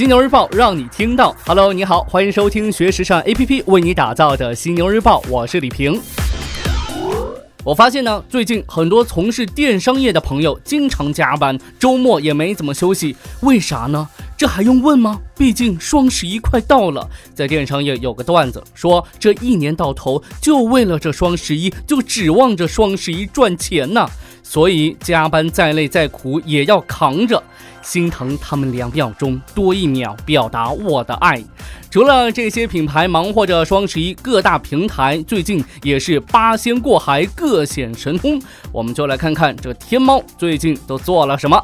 犀牛日报让你听到。Hello，你好，欢迎收听学时尚 APP 为你打造的犀牛日报，我是李平。我发现呢，最近很多从事电商业的朋友经常加班，周末也没怎么休息，为啥呢？这还用问吗？毕竟双十一快到了，在电商业有个段子说，这一年到头就为了这双十一，就指望着双十一赚钱呢。所以加班再累再苦也要扛着，心疼他们两秒钟多一秒表达我的爱。除了这些品牌忙活着双十一，各大平台最近也是八仙过海，各显神通。我们就来看看这天猫最近都做了什么。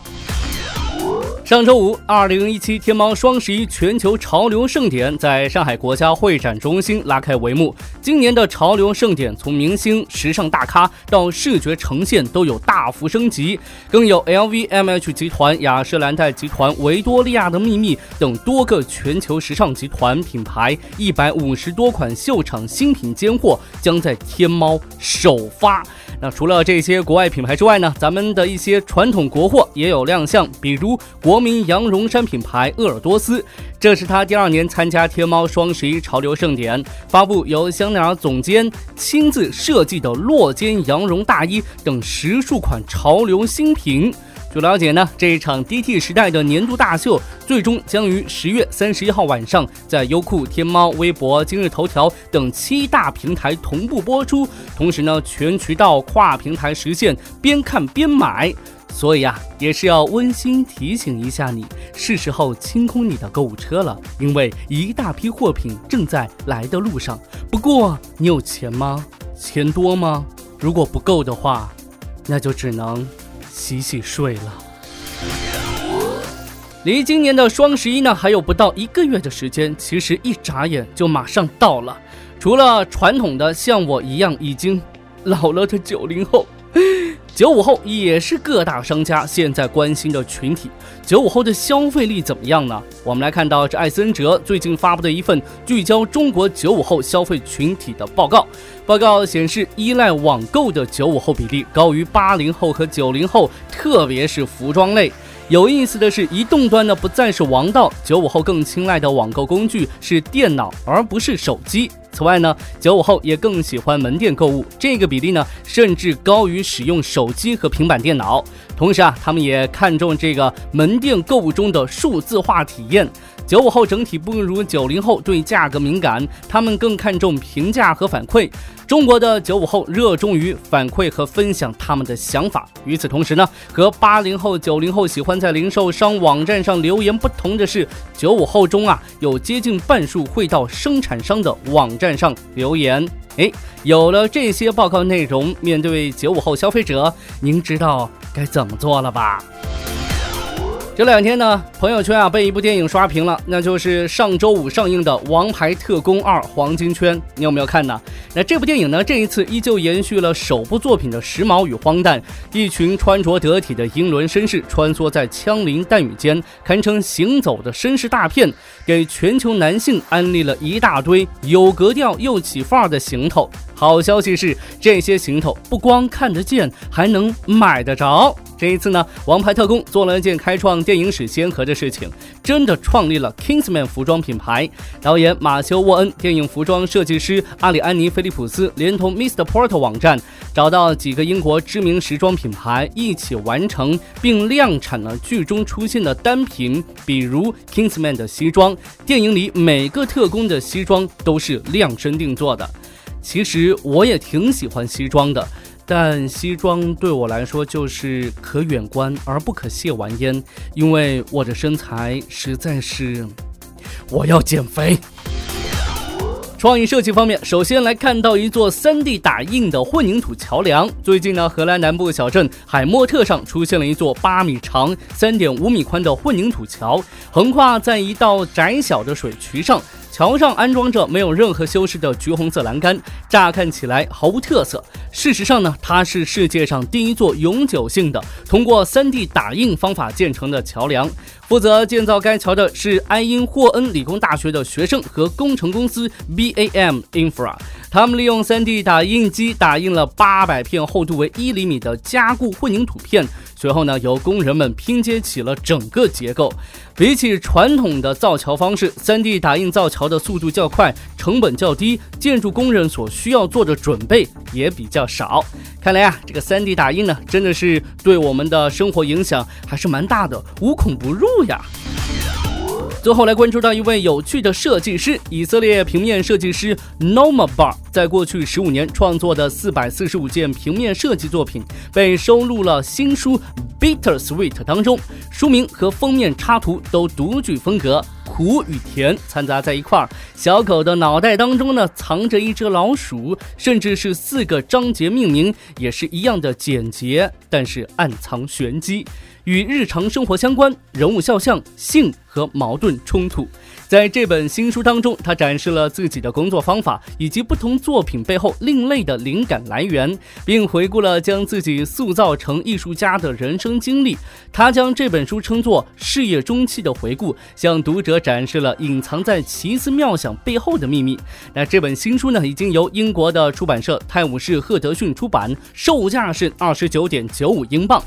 上周五，二零一七天猫双十一全球潮流盛典在上海国家会展中心拉开帷幕。今年的潮流盛典，从明星、时尚大咖到视觉呈现都有大幅升级，更有 LVMH 集团、雅诗兰黛集团、维多利亚的秘密等多个全球时尚集团品牌一百五十多款秀场新品尖货将在天猫首发。那除了这些国外品牌之外呢，咱们的一些传统国货也有亮相，比如国民羊绒衫品牌鄂尔多斯，这是他第二年参加天猫双十一潮流盛典，发布由香奈儿总监亲自设计的落肩羊绒大衣等十数款潮流新品。据了解呢，这一场 DT 时代的年度大秀，最终将于十月三十一号晚上在优酷、天猫、微博、今日头条等七大平台同步播出。同时呢，全渠道跨平台实现边看边买。所以啊，也是要温馨提醒一下你，是时候清空你的购物车了，因为一大批货品正在来的路上。不过，你有钱吗？钱多吗？如果不够的话，那就只能。洗洗睡了。离今年的双十一呢，还有不到一个月的时间，其实一眨眼就马上到了。除了传统的像我一样已经老了的九零后。九五后也是各大商家现在关心的群体。九五后的消费力怎么样呢？我们来看到这艾森哲最近发布的一份聚焦中国九五后消费群体的报告。报告显示，依赖网购的九五后比例高于八零后和九零后，特别是服装类。有意思的是，移动端呢不再是王道，九五后更青睐的网购工具是电脑，而不是手机。此外呢，九五后也更喜欢门店购物，这个比例呢甚至高于使用手机和平板电脑。同时啊，他们也看重这个门店购物中的数字化体验。九五后整体不如九零后对价格敏感，他们更看重评价和反馈。中国的九五后热衷于反馈和分享他们的想法。与此同时呢，和八零后、九零后喜欢在零售商网站上留言不同的是，九五后中啊有接近半数会到生产商的网站上留言。哎，有了这些报告内容，面对九五后消费者，您知道该怎么做了吧？这两天呢，朋友圈啊被一部电影刷屏了，那就是上周五上映的《王牌特工二：黄金圈》，你有没有看呢？那这部电影呢，这一次依旧延续了首部作品的时髦与荒诞，一群穿着得体的英伦绅士穿梭在枪林弹雨间，堪称行走的绅士大片，给全球男性安利了一大堆有格调又起范儿的行头。好消息是，这些行头不光看得见，还能买得着。这一次呢，王牌特工做了一件开创电影史先河的事情，真的创立了 Kingsman 服装品牌。导演马修·沃恩、电影服装设计师阿里安妮·菲利普斯连同 Mr. Porter 网站，找到几个英国知名时装品牌一起完成并量产了剧中出现的单品，比如 Kingsman 的西装。电影里每个特工的西装都是量身定做的。其实我也挺喜欢西装的，但西装对我来说就是可远观而不可亵玩焉，因为我的身材实在是，我要减肥。创意设计方面，首先来看到一座 3D 打印的混凝土桥梁。最近呢，荷兰南部小镇海默特上出现了一座8米长、3.5米宽的混凝土桥，横跨在一道窄小的水渠上。桥上安装着没有任何修饰的橘红色栏杆，乍看起来毫无特色。事实上呢，它是世界上第一座永久性的通过 3D 打印方法建成的桥梁。负责建造该桥的是埃因霍恩理工大学的学生和工程公司 BAM Infra。他们利用 3D 打印机打印了800片厚度为1厘米的加固混凝土片。随后呢，由工人们拼接起了整个结构。比起传统的造桥方式，3D 打印造桥的速度较快，成本较低，建筑工人所需要做的准备也比较少。看来啊，这个 3D 打印呢，真的是对我们的生活影响还是蛮大的，无孔不入呀。最后来关注到一位有趣的设计师，以色列平面设计师 Noma Bar，在过去十五年创作的四百四十五件平面设计作品，被收录了新书 Bitter Sweet 当中。书名和封面插图都独具风格，苦与甜掺杂在一块儿。小狗的脑袋当中呢，藏着一只老鼠，甚至是四个章节命名也是一样的简洁，但是暗藏玄机。与日常生活相关，人物肖像、性和矛盾冲突。在这本新书当中，他展示了自己的工作方法以及不同作品背后另类的灵感来源，并回顾了将自己塑造成艺术家的人生经历。他将这本书称作事业中期的回顾，向读者展示了隐藏在奇思妙想背后的秘密。那这本新书呢，已经由英国的出版社泰晤士赫德逊出版，售价是二十九点九五英镑。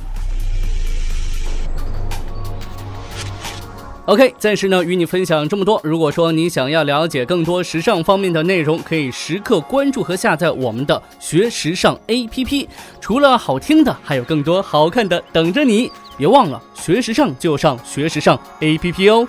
OK，暂时呢与你分享这么多。如果说你想要了解更多时尚方面的内容，可以时刻关注和下载我们的学时尚 APP。除了好听的，还有更多好看的等着你。别忘了学时尚就上学时尚 APP 哦。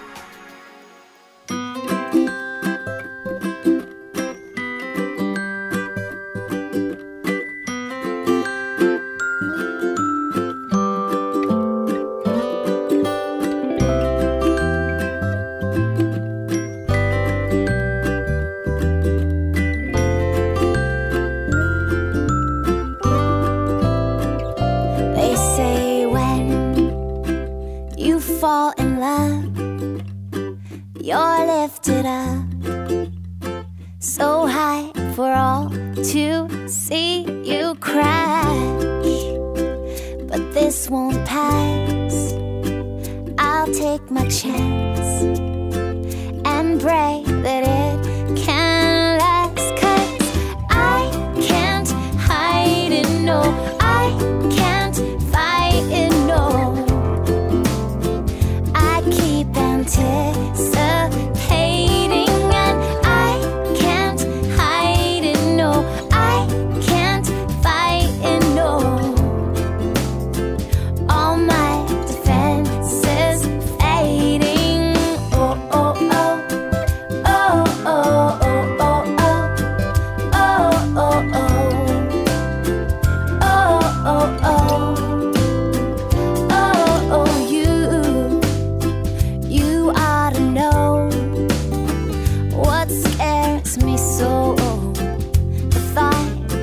But this won't pass. I'll take my chance and pray that it can last. Cause I can't hide it, no. I can't fight it, no. I keep anticipating.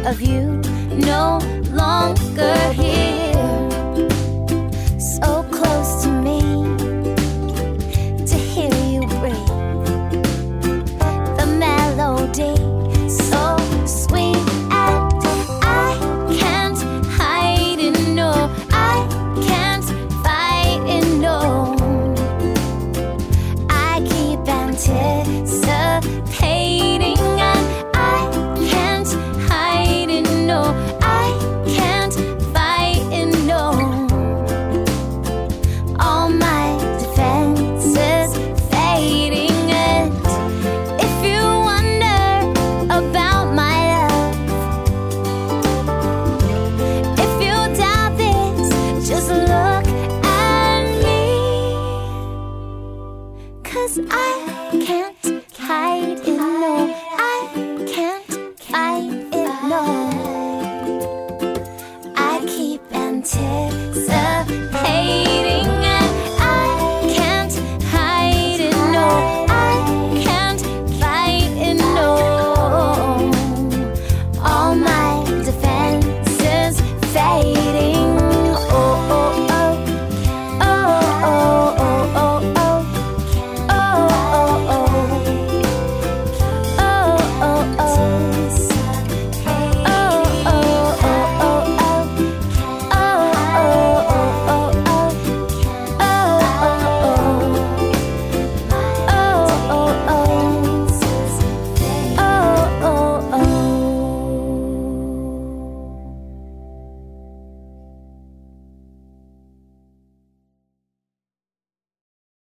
Of you no longer here.